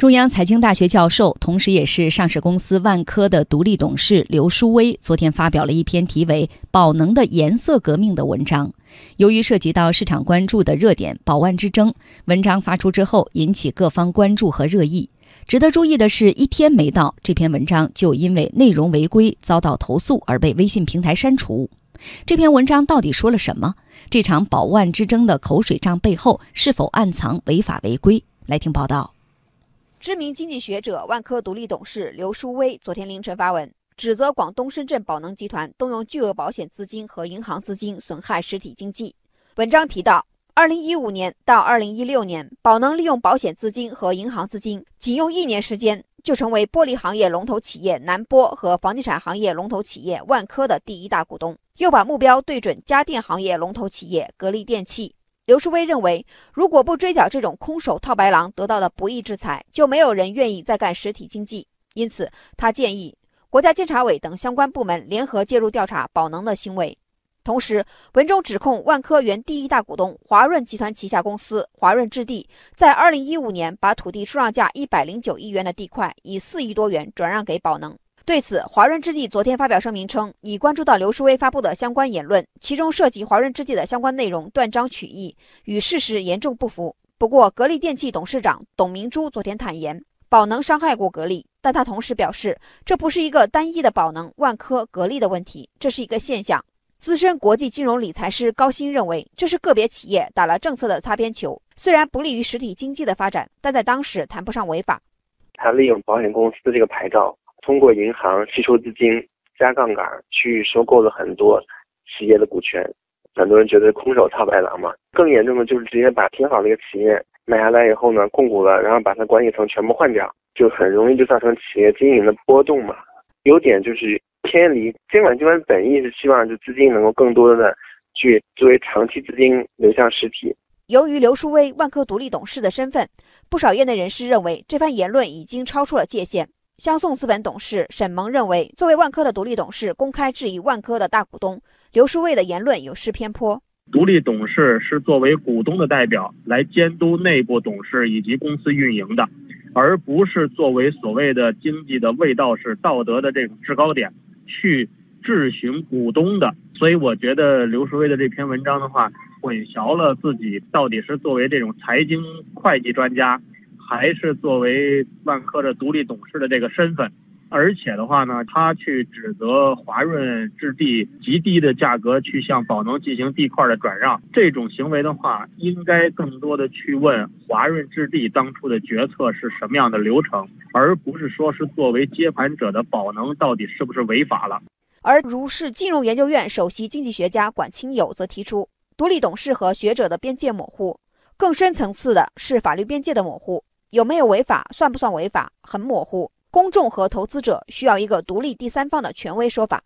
中央财经大学教授，同时也是上市公司万科的独立董事刘书威，昨天发表了一篇题为《宝能的颜色革命》的文章。由于涉及到市场关注的热点“宝万之争”，文章发出之后引起各方关注和热议。值得注意的是，一天没到，这篇文章就因为内容违规遭到投诉而被微信平台删除。这篇文章到底说了什么？这场宝万之争的口水仗背后是否暗藏违法违规？来听报道。知名经济学者、万科独立董事刘书威昨天凌晨发文，指责广东深圳宝能集团动用巨额保险资金和银行资金损害实体经济。文章提到，二零一五年到二零一六年，宝能利用保险资金和银行资金，仅用一年时间就成为玻璃行业龙头企业南玻和房地产行业龙头企业万科的第一大股东，又把目标对准家电行业龙头企业格力电器。刘书威认为，如果不追缴这种空手套白狼得到的不义之财，就没有人愿意再干实体经济。因此，他建议国家监察委等相关部门联合介入调查宝能的行为。同时，文中指控万科原第一大股东华润集团旗下公司华润置地，在2015年把土地出让价109亿元的地块，以4亿多元转让给宝能。对此，华润置地昨天发表声明称，已关注到刘书威发布的相关言论，其中涉及华润置地的相关内容断章取义，与事实严重不符。不过，格力电器董事长董明珠昨天坦言，宝能伤害过格力，但他同时表示，这不是一个单一的宝能、万科、格力的问题，这是一个现象。资深国际金融理财师高鑫认为，这是个别企业打了政策的擦边球，虽然不利于实体经济的发展，但在当时谈不上违法。他利用保险公司这个牌照。通过银行吸收资金、加杠杆去收购了很多企业的股权，很多人觉得空手套白狼嘛。更严重的就是直接把挺好的一个企业买下来以后呢，控股了，然后把它管理层全部换掉，就很容易就造成企业经营的波动嘛。有点就是偏离监管机关本意是希望就资金能够更多的去作为长期资金流向实体。由于刘书威万科独立董事的身份，不少业内人士认为这番言论已经超出了界限。相送资本董事沈萌认为，作为万科的独立董事，公开质疑万科的大股东刘书卫的言论有失偏颇。独立董事是作为股东的代表来监督内部董事以及公司运营的，而不是作为所谓的经济的卫道是道德的这种制高点去质询股东的。所以，我觉得刘书卫的这篇文章的话，混淆了自己到底是作为这种财经会计专家。还是作为万科的独立董事的这个身份，而且的话呢，他去指责华润置地极低的价格去向宝能进行地块的转让，这种行为的话，应该更多的去问华润置地当初的决策是什么样的流程，而不是说是作为接盘者的宝能到底是不是违法了。而如是金融研究院首席经济学家管清友则提出，独立董事和学者的边界模糊，更深层次的是法律边界的模糊。有没有违法，算不算违法，很模糊。公众和投资者需要一个独立第三方的权威说法。